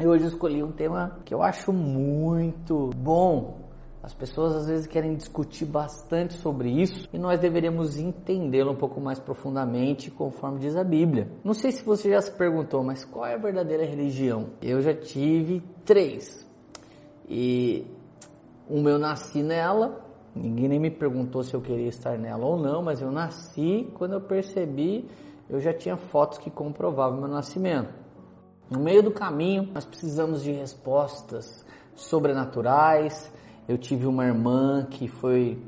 E hoje eu escolhi um tema que eu acho muito bom. As pessoas às vezes querem discutir bastante sobre isso e nós deveríamos entendê-lo um pouco mais profundamente, conforme diz a Bíblia. Não sei se você já se perguntou, mas qual é a verdadeira religião? Eu já tive três. E uma eu nasci nela, ninguém nem me perguntou se eu queria estar nela ou não, mas eu nasci, quando eu percebi, eu já tinha fotos que comprovavam meu nascimento. No meio do caminho, nós precisamos de respostas sobrenaturais. Eu tive uma irmã que foi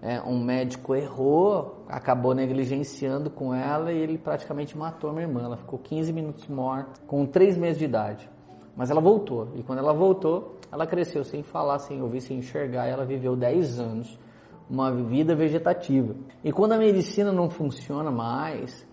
é, um médico errou, acabou negligenciando com ela e ele praticamente matou a minha irmã. Ela ficou 15 minutos morta, com 3 meses de idade. Mas ela voltou. E quando ela voltou, ela cresceu sem falar, sem ouvir, sem enxergar. E ela viveu 10 anos, uma vida vegetativa. E quando a medicina não funciona mais,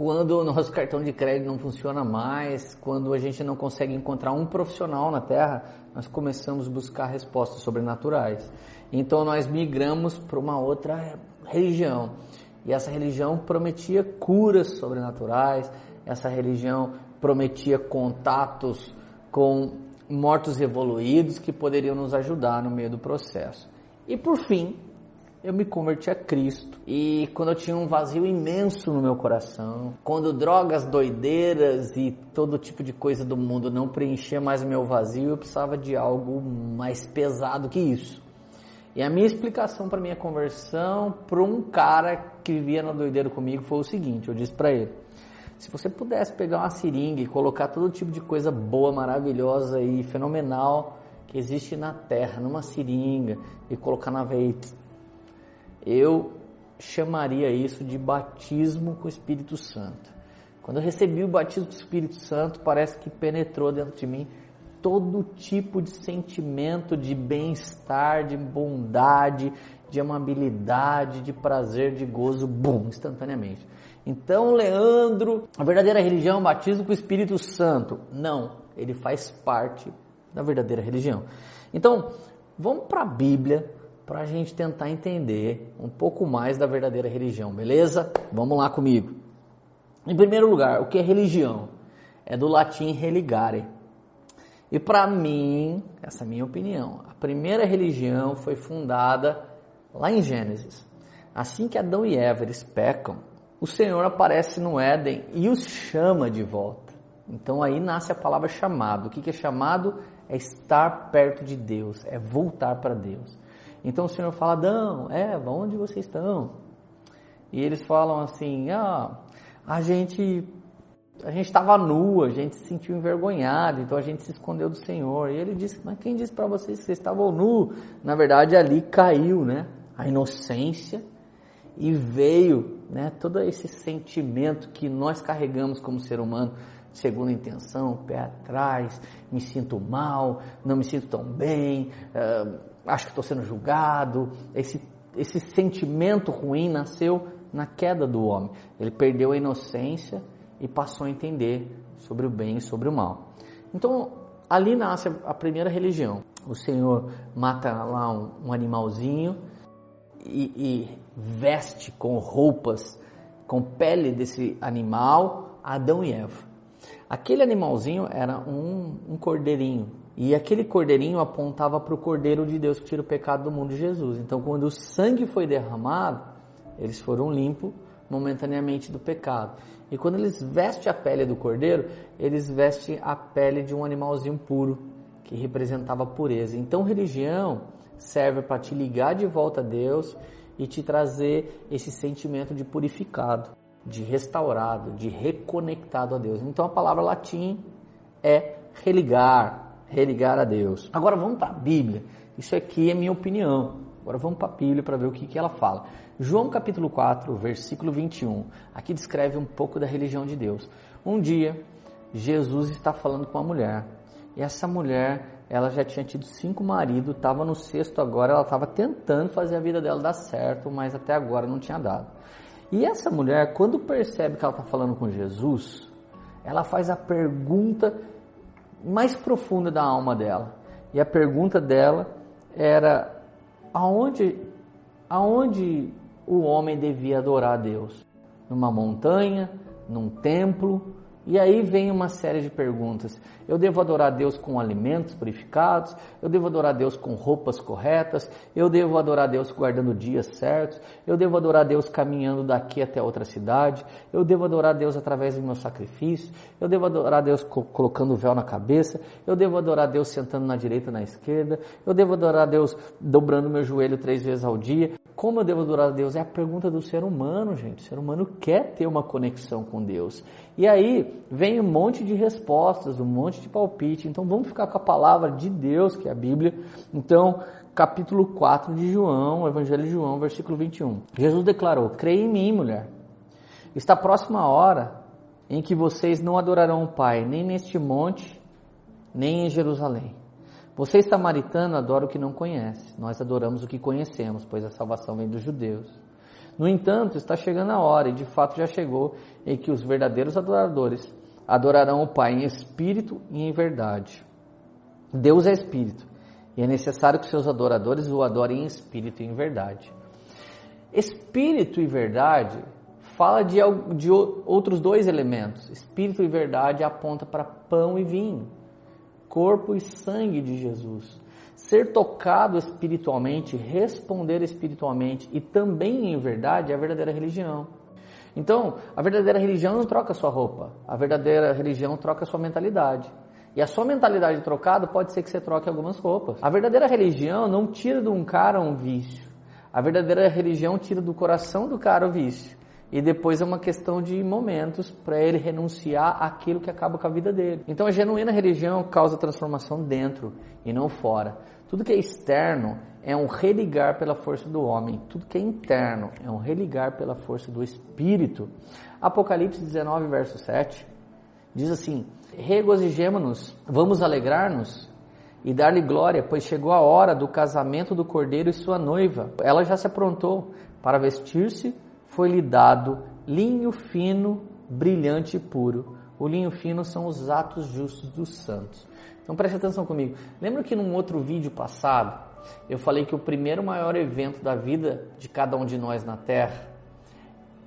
quando o nosso cartão de crédito não funciona mais, quando a gente não consegue encontrar um profissional na Terra, nós começamos a buscar respostas sobrenaturais. Então nós migramos para uma outra religião. E essa religião prometia curas sobrenaturais, essa religião prometia contatos com mortos evoluídos que poderiam nos ajudar no meio do processo. E por fim, eu me converti a Cristo. E quando eu tinha um vazio imenso no meu coração, quando drogas doideiras e todo tipo de coisa do mundo não preenchia mais o meu vazio, eu precisava de algo mais pesado que isso. E a minha explicação para minha conversão para um cara que vivia na doideira comigo foi o seguinte, eu disse para ele: se você pudesse pegar uma seringa e colocar todo tipo de coisa boa, maravilhosa e fenomenal que existe na Terra numa seringa e colocar na veia eu chamaria isso de batismo com o Espírito Santo. Quando eu recebi o batismo com o Espírito Santo, parece que penetrou dentro de mim todo tipo de sentimento de bem-estar, de bondade, de amabilidade, de prazer, de gozo, bum, instantaneamente. Então, Leandro, a verdadeira religião é o batismo com o Espírito Santo. Não, ele faz parte da verdadeira religião. Então, vamos para a Bíblia, para a gente tentar entender um pouco mais da verdadeira religião, beleza? Vamos lá comigo. Em primeiro lugar, o que é religião? É do latim religare. E para mim, essa é a minha opinião, a primeira religião foi fundada lá em Gênesis. Assim que Adão e Eva eles pecam, o Senhor aparece no Éden e os chama de volta. Então aí nasce a palavra chamado. O que é chamado? É estar perto de Deus, é voltar para Deus. Então o Senhor fala, Adão, Eva, onde vocês estão? E eles falam assim, ah, a gente a gente estava nu, a gente se sentiu envergonhado, então a gente se escondeu do Senhor. E ele disse, mas quem disse para vocês que vocês estavam nu? Na verdade ali caiu, né? A inocência e veio, né? Todo esse sentimento que nós carregamos como ser humano, segunda intenção, pé atrás, me sinto mal, não me sinto tão bem, uh, acho que estou sendo julgado. Esse, esse sentimento ruim nasceu na queda do homem. Ele perdeu a inocência e passou a entender sobre o bem e sobre o mal. Então, ali nasce a primeira religião. O Senhor mata lá um, um animalzinho e, e veste com roupas, com pele desse animal, Adão e Eva. Aquele animalzinho era um, um cordeirinho, e aquele cordeirinho apontava para o Cordeiro de Deus que tira o pecado do mundo Jesus. Então, quando o sangue foi derramado, eles foram limpos momentaneamente do pecado. E quando eles vestem a pele do cordeiro, eles vestem a pele de um animalzinho puro, que representava a pureza. Então, religião serve para te ligar de volta a Deus e te trazer esse sentimento de purificado, de restaurado, de reconectado a Deus. Então, a palavra latim é religar, religar a Deus. Agora vamos para a Bíblia. Isso aqui é minha opinião. Agora vamos para a Bíblia para ver o que, que ela fala. João capítulo 4, versículo 21. Aqui descreve um pouco da religião de Deus. Um dia, Jesus está falando com uma mulher. E essa mulher, ela já tinha tido cinco maridos, estava no sexto agora, ela estava tentando fazer a vida dela dar certo, mas até agora não tinha dado. E essa mulher, quando percebe que ela está falando com Jesus, ela faz a pergunta mais profunda da alma dela. E a pergunta dela era aonde aonde o homem devia adorar a Deus? Numa montanha, num templo, E aí vem uma série de perguntas. Eu devo adorar Deus com alimentos purificados? Eu devo adorar Deus com roupas corretas? Eu devo adorar Deus guardando dias certos? Eu devo adorar Deus caminhando daqui até outra cidade? Eu devo adorar Deus através do meu sacrifício? Eu devo adorar Deus colocando o véu na cabeça? Eu devo adorar Deus sentando na direita na esquerda? Eu devo adorar Deus dobrando meu joelho três vezes ao dia? Como eu devo adorar Deus? É a pergunta do ser humano, gente. O ser humano quer ter uma conexão com Deus. E aí vem um monte de respostas, um monte de palpite. Então vamos ficar com a palavra de Deus, que é a Bíblia. Então, capítulo 4 de João, Evangelho de João, versículo 21. Jesus declarou: Creia em mim, mulher. Está próxima a hora em que vocês não adorarão o Pai, nem neste monte, nem em Jerusalém. Vocês, samaritanos, adoram o que não conhece. Nós adoramos o que conhecemos, pois a salvação vem dos judeus. No entanto, está chegando a hora, e de fato já chegou, em que os verdadeiros adoradores adorarão o Pai em espírito e em verdade. Deus é espírito, e é necessário que seus adoradores o adorem em espírito e em verdade. Espírito e verdade fala de, de outros dois elementos. Espírito e verdade aponta para pão e vinho, corpo e sangue de Jesus ser tocado espiritualmente, responder espiritualmente e também em verdade é a verdadeira religião. Então, a verdadeira religião não troca sua roupa, a verdadeira religião troca sua mentalidade. E a sua mentalidade trocada pode ser que você troque algumas roupas. A verdadeira religião não tira de um cara um vício. A verdadeira religião tira do coração do cara o vício. E depois é uma questão de momentos para ele renunciar àquilo que acaba com a vida dele. Então a genuína religião causa transformação dentro e não fora. Tudo que é externo é um religar pela força do homem. Tudo que é interno é um religar pela força do espírito. Apocalipse 19, verso 7 diz assim: Regozijemo-nos, vamos alegrar-nos e dar-lhe glória, pois chegou a hora do casamento do cordeiro e sua noiva. Ela já se aprontou para vestir-se foi-lhe dado linho fino, brilhante e puro. O linho fino são os atos justos dos santos. Então preste atenção comigo. Lembra que num outro vídeo passado eu falei que o primeiro maior evento da vida de cada um de nós na Terra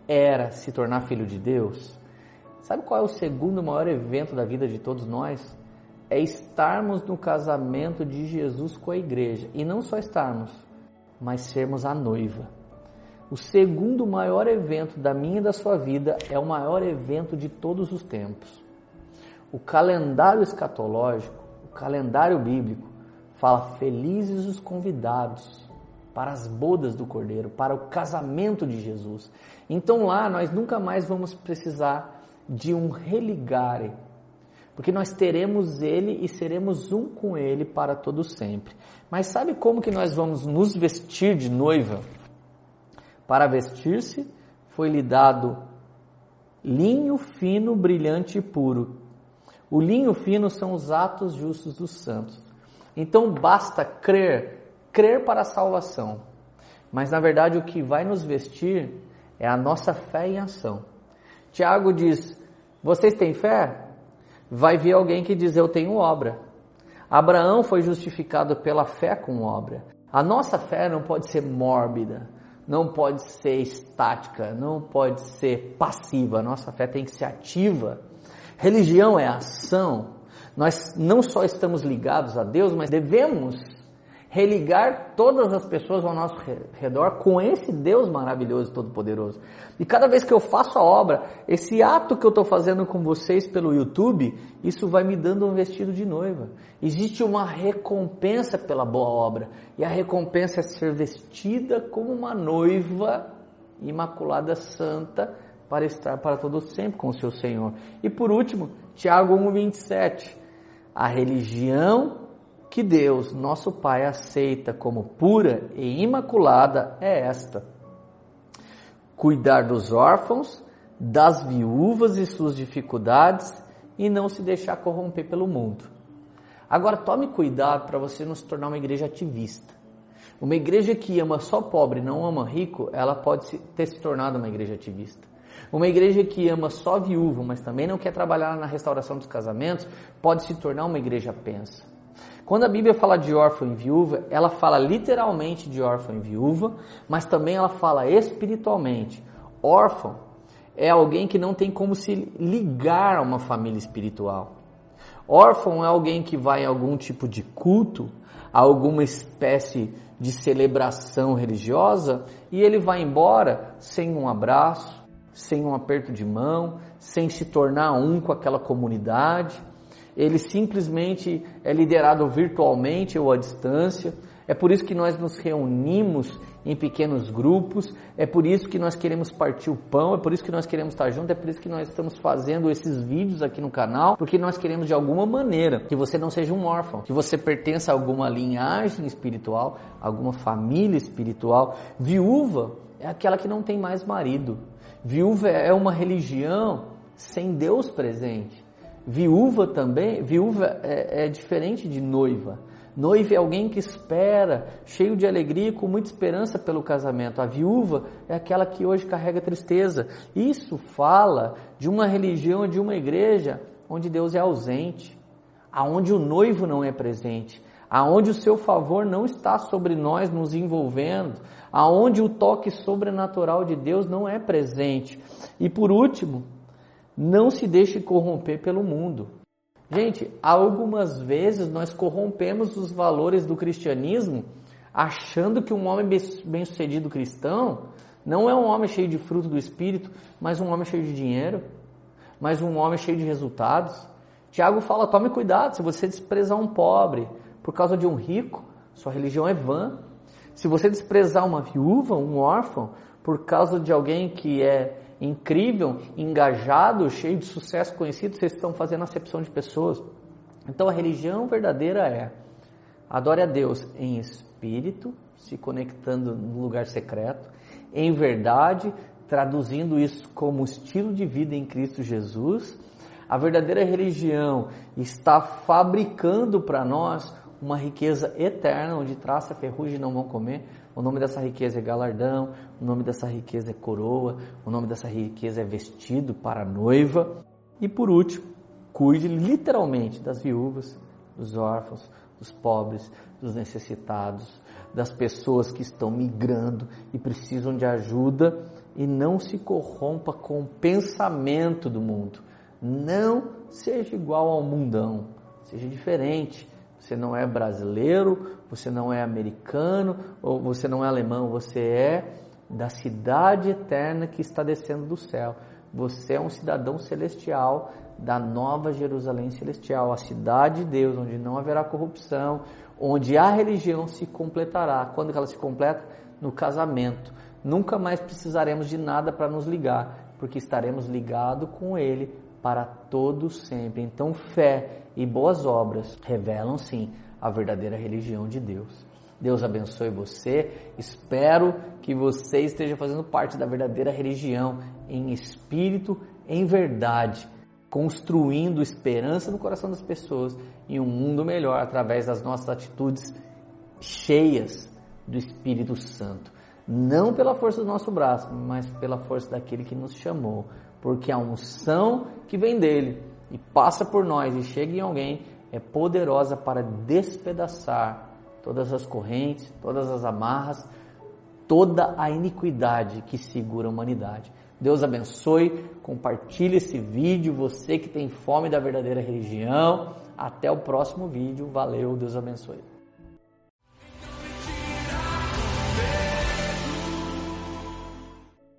era se tornar filho de Deus? Sabe qual é o segundo maior evento da vida de todos nós? É estarmos no casamento de Jesus com a igreja. E não só estarmos, mas sermos a noiva. O segundo maior evento da minha e da sua vida é o maior evento de todos os tempos. O calendário escatológico, o calendário bíblico, fala felizes os convidados para as bodas do Cordeiro, para o casamento de Jesus. Então lá nós nunca mais vamos precisar de um religare, porque nós teremos ele e seremos um com ele para todo sempre. Mas sabe como que nós vamos nos vestir de noiva? Para vestir-se foi-lhe dado linho fino, brilhante e puro. O linho fino são os atos justos dos santos. Então basta crer, crer para a salvação. Mas na verdade o que vai nos vestir é a nossa fé em ação. Tiago diz: Vocês têm fé? Vai vir alguém que diz: Eu tenho obra. Abraão foi justificado pela fé com obra. A nossa fé não pode ser mórbida não pode ser estática, não pode ser passiva. Nossa fé tem que ser ativa. Religião é ação. Nós não só estamos ligados a Deus, mas devemos religar todas as pessoas ao nosso redor com esse Deus maravilhoso e todo-poderoso. E cada vez que eu faço a obra, esse ato que eu estou fazendo com vocês pelo YouTube, isso vai me dando um vestido de noiva. Existe uma recompensa pela boa obra. E a recompensa é ser vestida como uma noiva imaculada santa para estar para todo sempre com o seu Senhor. E por último, Tiago 1:27. A religião que Deus, nosso Pai, aceita como pura e imaculada é esta: cuidar dos órfãos, das viúvas e suas dificuldades e não se deixar corromper pelo mundo. Agora tome cuidado para você não se tornar uma igreja ativista. Uma igreja que ama só pobre não ama rico, ela pode ter se tornado uma igreja ativista. Uma igreja que ama só viúvo, mas também não quer trabalhar na restauração dos casamentos, pode se tornar uma igreja pensa. Quando a Bíblia fala de órfão e viúva, ela fala literalmente de órfão e viúva, mas também ela fala espiritualmente. Órfão é alguém que não tem como se ligar a uma família espiritual. Órfão é alguém que vai a algum tipo de culto, a alguma espécie de celebração religiosa e ele vai embora sem um abraço, sem um aperto de mão, sem se tornar um com aquela comunidade. Ele simplesmente é liderado virtualmente ou à distância. É por isso que nós nos reunimos em pequenos grupos, é por isso que nós queremos partir o pão, é por isso que nós queremos estar juntos, é por isso que nós estamos fazendo esses vídeos aqui no canal, porque nós queremos de alguma maneira que você não seja um órfão, que você pertença a alguma linhagem espiritual, alguma família espiritual. Viúva é aquela que não tem mais marido. Viúva é uma religião sem Deus presente. Viúva também, viúva é, é diferente de noiva. Noiva é alguém que espera, cheio de alegria e com muita esperança pelo casamento. A viúva é aquela que hoje carrega tristeza. Isso fala de uma religião, de uma igreja onde Deus é ausente, aonde o noivo não é presente, aonde o seu favor não está sobre nós nos envolvendo, aonde o toque sobrenatural de Deus não é presente. E por último, não se deixe corromper pelo mundo. Gente, algumas vezes nós corrompemos os valores do cristianismo achando que um homem bem-sucedido cristão não é um homem cheio de fruto do espírito, mas um homem cheio de dinheiro, mas um homem cheio de resultados. Tiago fala: tome cuidado, se você desprezar um pobre por causa de um rico, sua religião é vã. Se você desprezar uma viúva, um órfão, por causa de alguém que é incrível, engajado, cheio de sucesso conhecido, vocês estão fazendo acepção de pessoas. Então a religião verdadeira é adore a Deus em espírito, se conectando no lugar secreto, em verdade, traduzindo isso como estilo de vida em Cristo Jesus. A verdadeira religião está fabricando para nós uma riqueza eterna, onde traça, ferrugem não vão comer, o nome dessa riqueza é galardão, o nome dessa riqueza é coroa, o nome dessa riqueza é vestido para a noiva. E por último, cuide literalmente das viúvas, dos órfãos, dos pobres, dos necessitados, das pessoas que estão migrando e precisam de ajuda e não se corrompa com o pensamento do mundo. Não seja igual ao mundão, seja diferente. Você não é brasileiro, você não é americano, ou você não é alemão, você é da cidade eterna que está descendo do céu. Você é um cidadão celestial da nova Jerusalém celestial, a cidade de Deus, onde não haverá corrupção, onde a religião se completará. Quando ela se completa? No casamento. Nunca mais precisaremos de nada para nos ligar, porque estaremos ligados com Ele para todo sempre. Então, fé e boas obras revelam sim a verdadeira religião de Deus. Deus abençoe você. Espero que você esteja fazendo parte da verdadeira religião em espírito, em verdade, construindo esperança no coração das pessoas e um mundo melhor através das nossas atitudes cheias do Espírito Santo. Não pela força do nosso braço, mas pela força daquele que nos chamou porque a unção que vem dele e passa por nós e chega em alguém é poderosa para despedaçar todas as correntes, todas as amarras, toda a iniquidade que segura a humanidade. Deus abençoe, compartilhe esse vídeo, você que tem fome da verdadeira religião. Até o próximo vídeo. Valeu, Deus abençoe.